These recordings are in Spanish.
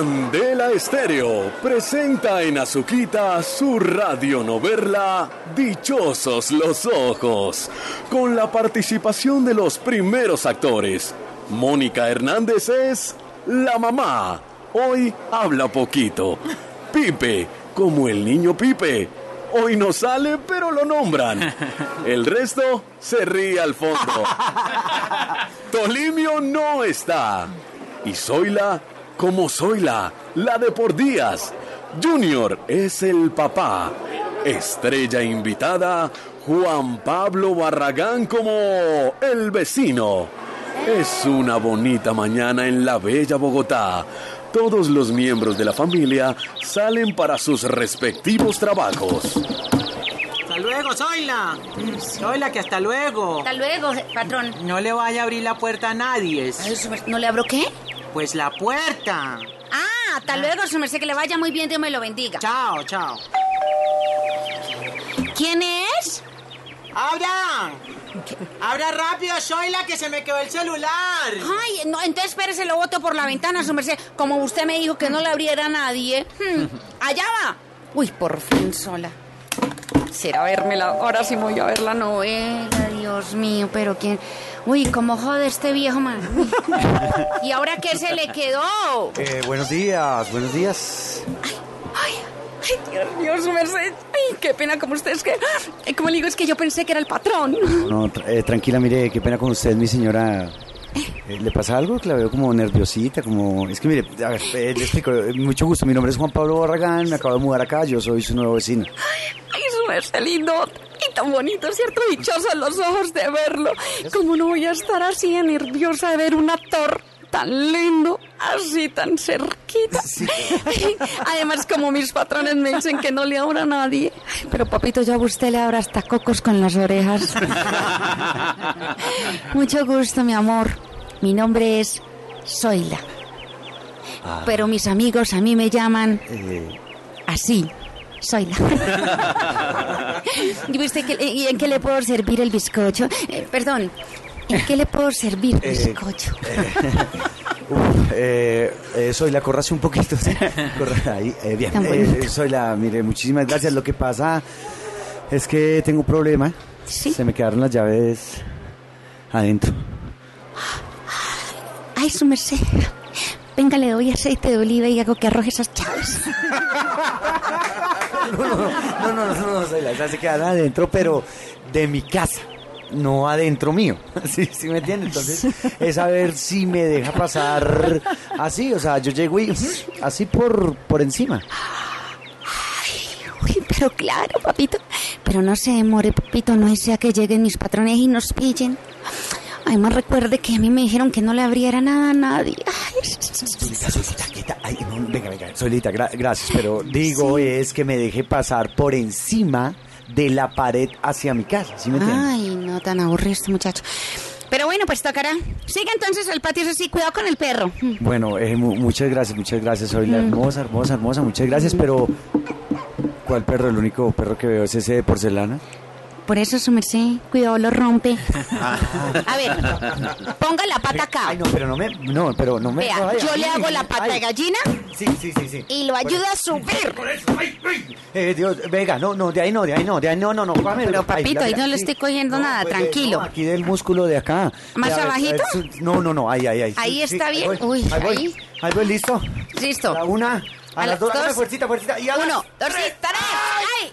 Candela Estéreo presenta en Azuquita su radionovela Dichosos los Ojos, con la participación de los primeros actores. Mónica Hernández es la mamá. Hoy habla poquito. Pipe, como el niño Pipe. Hoy no sale, pero lo nombran. El resto se ríe al fondo. Tolimio no está. Y Zoila, como Zoila, la de por días. Junior es el papá. Estrella invitada, Juan Pablo Barragán como el vecino. Es una bonita mañana en la bella Bogotá. Todos los miembros de la familia salen para sus respectivos trabajos. Hasta luego, Zoila. Zoila, que hasta luego. Hasta luego, patrón. No le vaya a abrir la puerta a nadie. ¿No le abro qué? Pues la puerta. Ah, hasta luego, su merced, que le vaya muy bien, Dios me lo bendiga. Chao, chao. ¿Quién es? ¡Abra! ¡Abra rápido, Zoila, que se me quedó el celular! Ay, no, entonces espérese, lo boto por la ventana, su merced. Como usted me dijo que no le abriera a nadie. Hmm, allá va. Uy, por fin sola. Será vermela. Ahora sí voy a ver la novela, Dios mío, pero quién. Uy, cómo jode este viejo man. ¿Y ahora qué se le quedó? Eh, buenos días, buenos días. Ay, ay, Dios mío, su merced. Ay, qué pena como usted es que. Como le digo, es que yo pensé que era el patrón. No, tra- eh, tranquila, mire, qué pena con usted, mi señora. Eh, ¿Le pasa algo? Que la veo como nerviosita, como... Es que mire, a ver, eh, le explico, eh, mucho gusto, mi nombre es Juan Pablo Barragán, me acabo de mudar acá, yo soy su nuevo vecino. Ay, merced lindo. Y tan bonito, ¿cierto? Dichosos los ojos de verlo. ¿Cómo no voy a estar así de nerviosa de ver un actor tan lindo, así tan cerquita? Además, como mis patrones me dicen que no le abra a nadie. Pero papito, yo a usted le abro hasta cocos con las orejas. Mucho gusto, mi amor. Mi nombre es Zoila. Pero mis amigos a mí me llaman Eh, así. Zoila. ¿Y, usted qué- y en qué le puedo servir el bizcocho? Eh, perdón, ¿en qué le puedo servir el Eh, bizcocho? uf, eh, eh, soy la corrase un poquito. Corra- ahí, eh, bien, eh, soy la, mire, muchísimas gracias. Lo que pasa es que tengo un problema. Sí. Se me quedaron las llaves adentro. Ay, su merced. Venga, le doy aceite de oliva y hago que arroje esas chaves. No, no, no, no, no, se quedaron adentro, pero de mi casa. No adentro mío, ¿sí, sí me entiende? Entonces, es a ver si me deja pasar así, o sea, yo llego y así por, por encima. Uy, pero claro, papito. Pero no se demore, papito, no sea que lleguen mis patrones y nos pillen. Además, recuerde que a mí me dijeron que no le abriera nada a nadie. Ay, Solita, solita, quieta. Ay, no, venga, venga, Solita, gra- gracias, pero digo es que me deje pasar por encima de la pared hacia mi casa, ¿sí me entiende? Ay, no tan aburrido este muchacho. Pero bueno, pues tocará. Siga entonces el patio, eso sí, cuidado con el perro. Bueno, eh, mu- muchas gracias, muchas gracias. Soy la hermosa, hermosa, hermosa, muchas gracias, pero ¿cuál perro? El único perro que veo es ese de porcelana. Por eso su merced, cuidado, lo rompe. A ver, ponga la pata acá. Ay, no, pero no me, no, pero no me. Vea, ay, yo ay, le hago la pata ay. de gallina Sí, sí, sí, sí. y lo ayudo a subir. Eh, Dios, venga, no, no, de ahí no, de ahí no, de ahí no, no, no. Pero, Ay, papito, ahí no le estoy cogiendo nada, pues, tranquilo. no, aquí del músculo de acá. ¿Más abajito? No, no, no, ahí, ahí, ahí. Ahí está bien. Uy, ahí ahí. voy, listo. Listo. A una, a, las dos, fuercita, fuercita, y a Uno, dos, tres, tres. ¡Ay!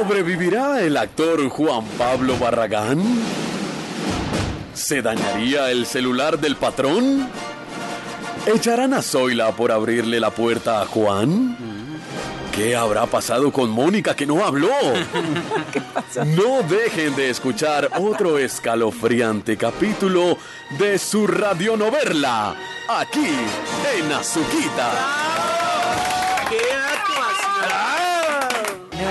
¿Sobrevivirá el actor Juan Pablo Barragán? ¿Se dañaría el celular del patrón? ¿Echarán a Zoila por abrirle la puerta a Juan? ¿Qué habrá pasado con Mónica que no habló? No dejen de escuchar otro escalofriante capítulo de su radionovela, aquí en Azuquita. ¡Qué actuación!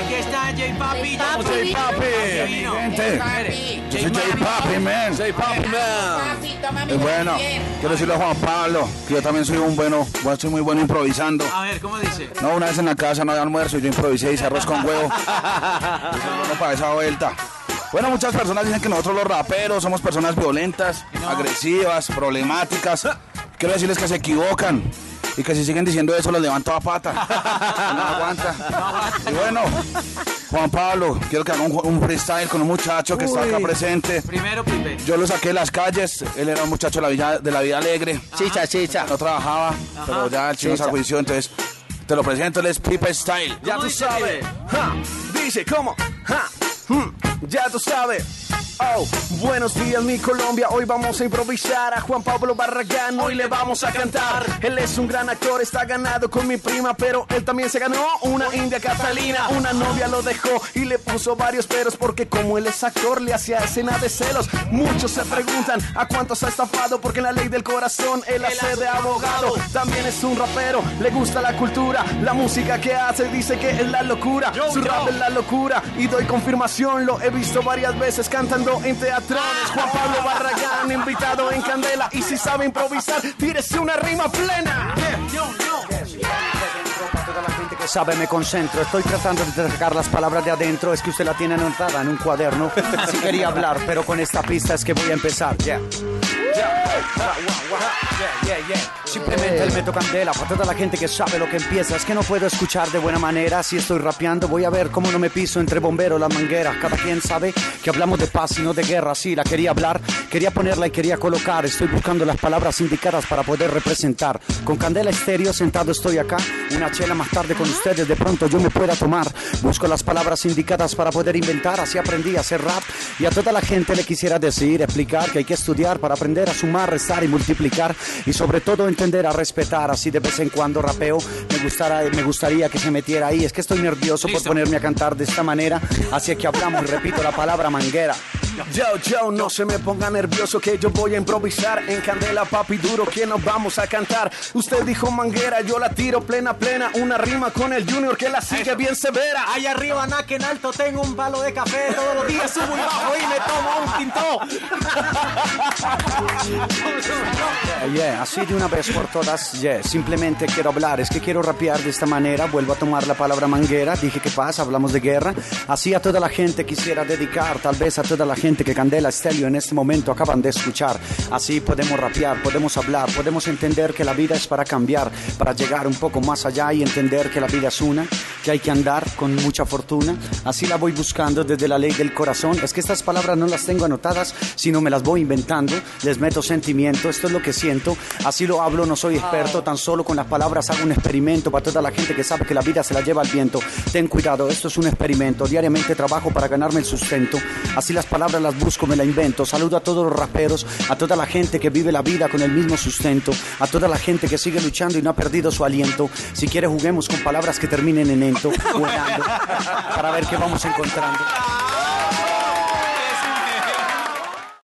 Aquí está J Papi. Papi. Papi. vino. Gente, yo soy J Papi, man. Say Papi Man. Eh, Bueno, quiero decirle a Juan Pablo que yo también soy un bueno, bueno, soy muy bueno improvisando. A ver, ¿cómo dice? No, una vez en la casa no había almuerzo y yo improvisé hice arroz con huevo. No para esa vuelta. Bueno, muchas personas dicen que nosotros los raperos somos personas violentas, agresivas, problemáticas. Quiero decirles que se equivocan y que si siguen diciendo eso los levanto a pata. No aguanta. Y bueno, Juan Pablo, quiero que haga un, un freestyle con un muchacho que está acá presente. Primero, Pipe. Yo lo saqué de las calles, él era un muchacho de la, villa- de la vida alegre. Chicha, chicha. No trabajaba, pero ya el chino se juicio, entonces te lo presento, él es Pipe Style. Ya ¿Cómo tú sabes. Ja, dice, ¿cómo? Ja, hmm, ya tú sabes. Oh, buenos días mi Colombia, hoy vamos a improvisar a Juan Pablo Barragán, hoy le vamos a cantar. Él es un gran actor, está ganado con mi prima, pero él también se ganó una India Catalina. Una novia lo dejó y le puso varios peros porque como él es actor le hacía escena de celos. Muchos se preguntan a cuántos ha estafado porque en la ley del corazón él hace de abogado. También es un rapero, le gusta la cultura, la música que hace dice que es la locura. Su rap es la locura y doy confirmación, lo he visto varias veces cantando en teatrones. Juan Pablo Barragán, invitado en Candela y si sabe improvisar, tírese una rima plena. Sabe, me concentro. Estoy tratando de sacar las palabras de adentro. Es que usted la tiene anotada en un cuaderno. Sí quería hablar, pero con esta pista es que voy a empezar. Yeah. Simplemente el meto candela para toda la gente que sabe lo que empieza. Es que no puedo escuchar de buena manera. Si estoy rapeando, voy a ver cómo no me piso entre bomberos, las mangueras. Cada quien sabe que hablamos de paz y no de guerra. Sí, la quería hablar, quería ponerla y quería colocar. Estoy buscando las palabras indicadas para poder representar. Con candela estéreo sentado estoy acá. Una chela más tarde con ustedes, de pronto yo me pueda tomar. Busco las palabras indicadas para poder inventar. Así aprendí a hacer rap. Y a toda la gente le quisiera decir, explicar que hay que estudiar para aprender a sumar, restar y multiplicar. Y sobre todo entender a respetar. Así de vez en cuando rapeo. Me, gustara, me gustaría que se metiera ahí. Es que estoy nervioso por ponerme a cantar de esta manera. Así que hablamos y repito la palabra manguera. Yo, yo, no se me ponga nervioso que yo voy a improvisar en Candela, papi duro, que nos vamos a cantar. Usted dijo manguera, yo la tiro plena, plena, una rima con el Junior que la sigue bien severa. Allá arriba, que en alto, tengo un palo de café. Todos los días subo y bajo y me tomo un tinto. Yeah, yeah, así de una vez por todas, yeah, simplemente quiero hablar, es que quiero rapear de esta manera, vuelvo a tomar la palabra manguera, dije que pasa, hablamos de guerra, así a toda la gente quisiera dedicar, tal vez a toda la gente que Candela Estelio en este momento acaban de escuchar, así podemos rapear, podemos hablar, podemos entender que la vida es para cambiar, para llegar un poco más allá y entender que la vida es una, que hay que andar con mucha fortuna, así la voy buscando desde la ley del corazón, es que estas palabras no las tengo anotadas, sino me las voy inventando, les meto sentimiento, esto es lo que siento, así lo hablo, no soy experto, tan solo con las palabras hago un experimento para toda la gente que sabe que la vida se la lleva al viento. Ten cuidado, esto es un experimento, diariamente trabajo para ganarme el sustento, así las palabras las busco, me la invento. Saludo a todos los raperos, a toda la gente que vive la vida con el mismo sustento, a toda la gente que sigue luchando y no ha perdido su aliento. Si quiere juguemos con palabras que terminen en para ver qué vamos encontrando.